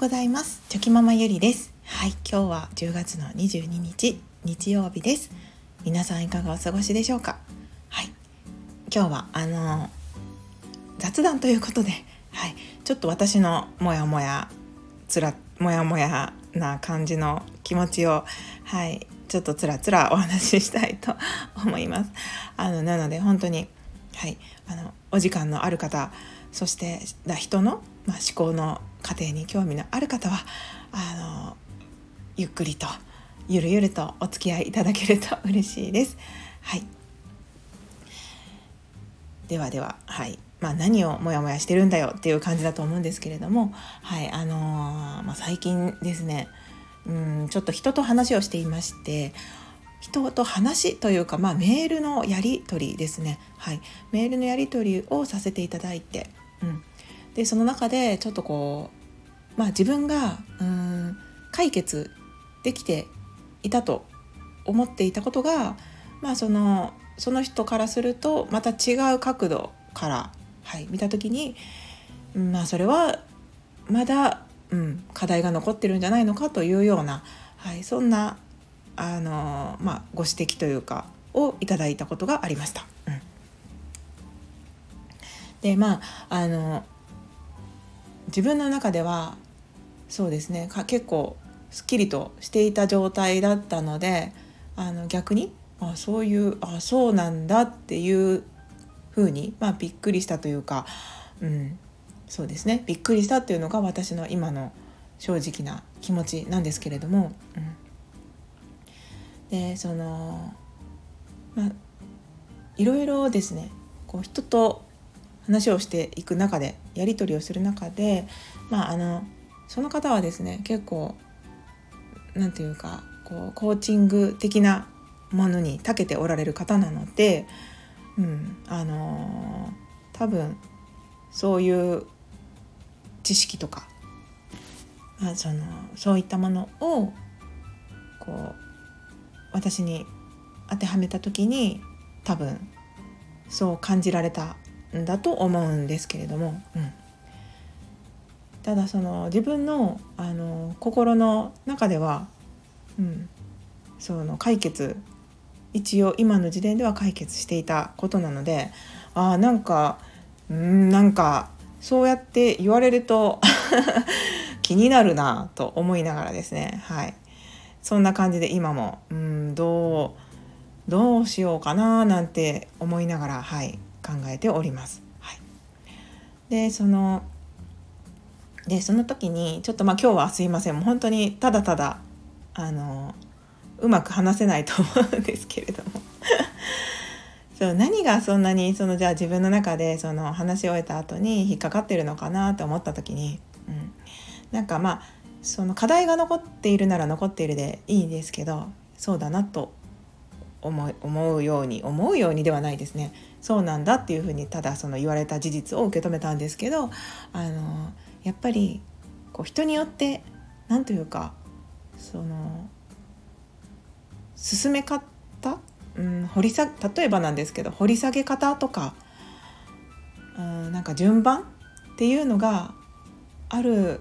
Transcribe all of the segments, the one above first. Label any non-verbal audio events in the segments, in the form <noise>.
ございます。チョキママゆりです。はい今日は10月の22日日曜日です。皆さんいかがお過ごしでしょうか？はい今日はあの雑談ということではいちょっと私のモヤモヤつらモヤモヤな感じの気持ちをはいちょっとつらつらお話ししたいと <laughs> 思います。あのなので本当にはいあのお時間のある方そして人の、まあ、思考の過程に興味のある方はあのゆっくりとゆるゆるとお付き合いいただけると嬉しいです。はい、ではでは、はい。まあ、何をモヤモヤしてるんだよっていう感じだと思うんですけれども、はいあのー、まあ、最近ですねうんちょっと人と話をしていまして人と話というか、まあ、メールのやり取りですね、はい、メールのやり取りをさせていただいて、うん、でその中でちょっとこう、まあ、自分がうん解決できていたと思っていたことが、まあ、そのその人からするとまた違う角度から、はい、見た時に、まあ、それはまだ、うん、課題が残ってるんじゃないのかというような、はい、そんなあの、まあ、ご指摘というかをいただいたことがありました。うん、でまああの自分の中ではそうですね結構すっきりとしていた状態だったのであの逆にあそういうあそうなんだっていうふうに、まあ、びっくりしたというか、うん、そうですねびっくりしたっていうのが私の今の正直な気持ちなんですけれども、うん、でそのまあいろいろですねこう人と話をしていく中でやり取りをする中でまああのその方はですね結構何て言うかこうコーチング的なものに長けておられる方なので、うん、あの多分そういう知識とか、まあ、そのそういったものをこう私に当てはめた時に多分そう感じられただと思うんですけれども、うん、ただその自分のあの心の中では、うん、その解決一応今の時点では解決していたことなのであなんかうんなんかそうやって言われると <laughs> 気になるなと思いながらですね。はい。そんな感じで今もうんどうどうしようかななんて思いながらはい。考えております。はい、でそのでその時にちょっとまあ今日はすいません。もう本当にただただあのうまく話せないと思うんですけれども。<laughs> そう何がそんなにそのじゃあ自分の中でその話し終えた後に引っかかってるのかなと思った時に、うん、なんかまあその課題が残っているなら残っているでいいんですけどそうだなと思思うように思うようにではないですね。そうなんだっていうふうにただその言われた事実を受け止めたんですけどあのやっぱりこう人によって何というかその進め方、うん、掘り下例えばなんですけど掘り下げ方とか、うん、なんか順番っていうのがある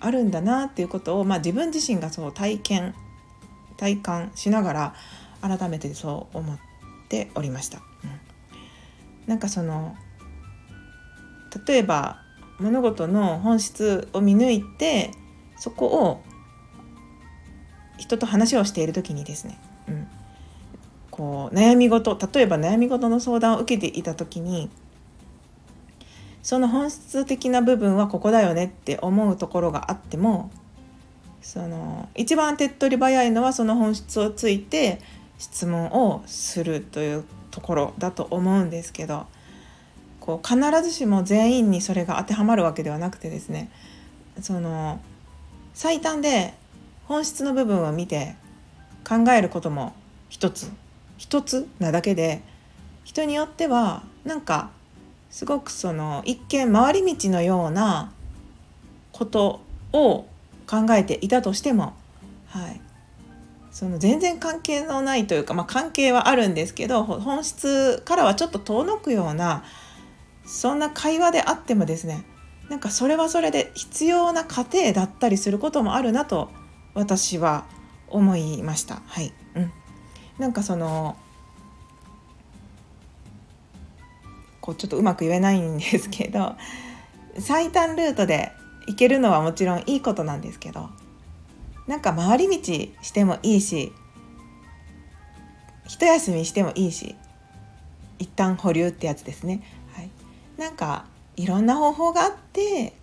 あるんだなっていうことを、まあ、自分自身がそう体験体感しながら改めてそう思っておりました。うん、なんかその例えば物事の本質を見抜いてそこを人と話をしている時にですね、うん、こう悩み事例えば悩み事の相談を受けていた時にその本質的な部分はここだよねって思うところがあってもその一番手っ取り早いのはその本質をついて質問をするというところだと思うんですけどこう必ずしも全員にそれが当てはまるわけではなくてですねその最短で本質の部分を見て考えることも一つ一つなだけで人によってはなんかすごくその一見回り道のようなことを考えていたとしても、はい、その全然関係のないというか、まあ、関係はあるんですけど本質からはちょっと遠のくようなそんな会話であってもですねなんかそれはそれで必要な過程だったりすることもあるなと私は思いました。はい、うん、なんかそのこうちょっとうまく言えないんですけど最短ルートで行けるのはもちろんいいことなんですけどなんか回り道してもいいし一休みしてもいいし一旦保留ってやつですね。はい、なんかいろんな方法があって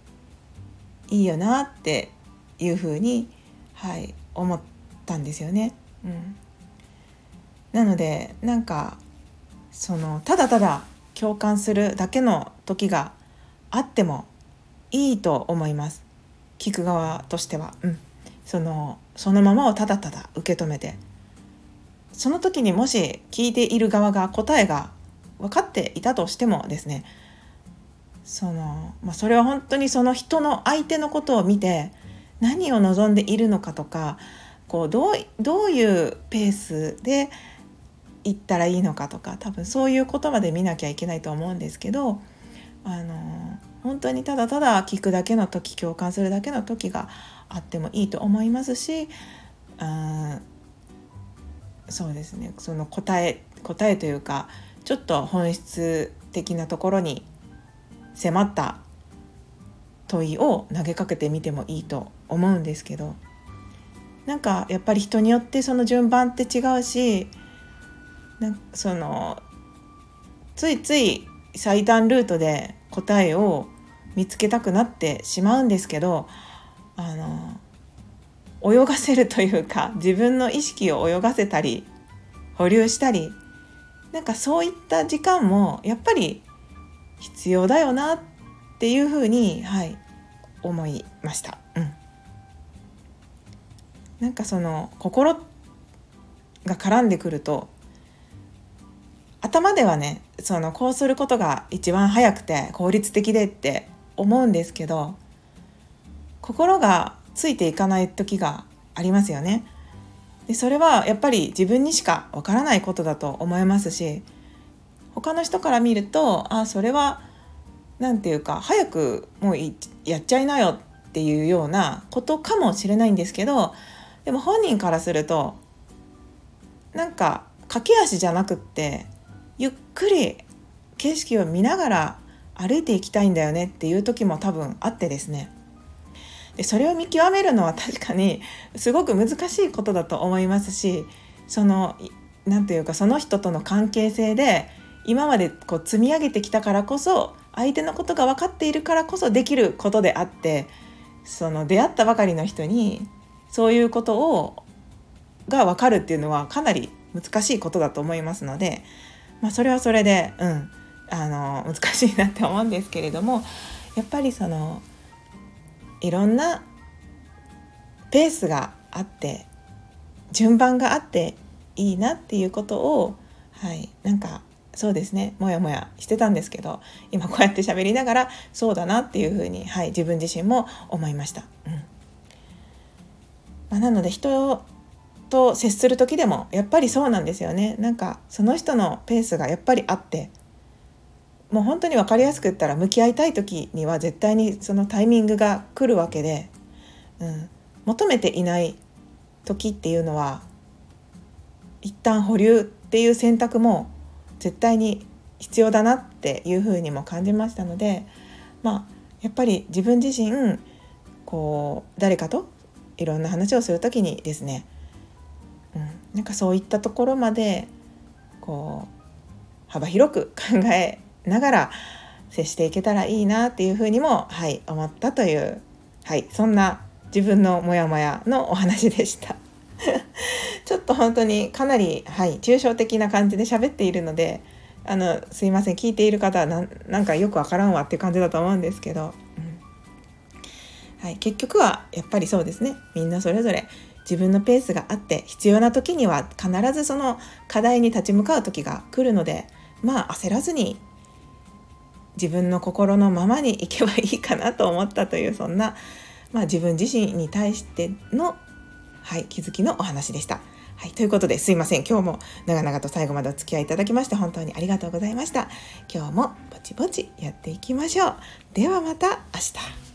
いいよなっていうふうに、はい、思ったんですよね。うん、なのでなんかそのただただ共感するだけの時があってもいいと思います。聞く側としては、うん、そのそのままをただただ受け止めて。その時にもし聞いている側が答えが分かっていたとしてもですね。その、まあ、それは本当にその人の相手のことを見て何を望んでいるのかとかこうどうどういうペースで行ったらいいのかとか多分そういうことまで見なきゃいけないと思うんですけどあの本当にただただ聞くだけの時共感するだけの時があってもいいと思いますしあそうですね。その答え答えというかちょっと本質的なところに迫った問いを投げかけてみてもいいと思うんですけどなんかやっぱり人によってその順番って違うしなそのついつい最短ルートで答えを見つけたくなってしまうんですけどあの泳がせるというか <laughs> 自分の意識を泳がせたり保留したりなんかそういった時間もやっぱり必要だよなっていうふうに、はい、思いました。うん、なんかその心が絡んでくると頭ではねそのこうすることが一番早くて効率的でって思うんですけど心がついていかない時がありますよね。でそれはやっぱり自分にしかわからないことだと思いますし他の人から見るとあそれは何て言うか早くもうやっちゃいなよっていうようなことかもしれないんですけどでも本人からするとなんか駆け足じゃなくってゆっくり景色を見ながら歩いていきたいんだよねっていう時も多分あってですね。でそれを見極めるのは確かに <laughs> すごく難しいことだと思いますしその何て言うかその人との関係性で今までこう積み上げてきたからこそ相手のことが分かっているからこそできることであってその出会ったばかりの人にそういうことをが分かるっていうのはかなり難しいことだと思いますので、まあ、それはそれで、うん、あの難しいなって思うんですけれどもやっぱりそのいろんなペースがあって順番があっていいなっていうことをはいなんかそうですねもやもやしてたんですけど今こうやって喋りながらそうだなっていうふうに、はい、自分自身も思いました。うんまあ、なので人と接する時でもやっぱりそうなんですよね。なんかその人のペースがやっぱりあってもう本当に分かりやすく言ったら向き合いたい時には絶対にそのタイミングが来るわけで、うん、求めていない時っていうのは一旦保留っていう選択も絶対に必要だなっていうふうにも感じましたのでまあやっぱり自分自身こう誰かといろんな話をする時にですね、なんかそういったところまでこう幅広く考えながら接していけたらいいなっていうふうにも、はい、思ったという、はい、そんな自分のモヤモヤのお話でした。<laughs> ちょっと本当にかなり、はい、抽象的な感じで喋っているのであのすいません聞いている方はなんかよくわからんわっていう感じだと思うんですけど、うんはい、結局はやっぱりそうですねみんなそれぞれ自分のペースがあって必要な時には必ずその課題に立ち向かう時が来るのでまあ焦らずに自分の心のままにいけばいいかなと思ったというそんな、まあ、自分自身に対しての、はい、気づきのお話でした。はい、ということですいません。今日も長々と最後までお付き合いいただきまして本当にありがとうございました。今日もぼちぼちやっていきましょう。ではまた明日。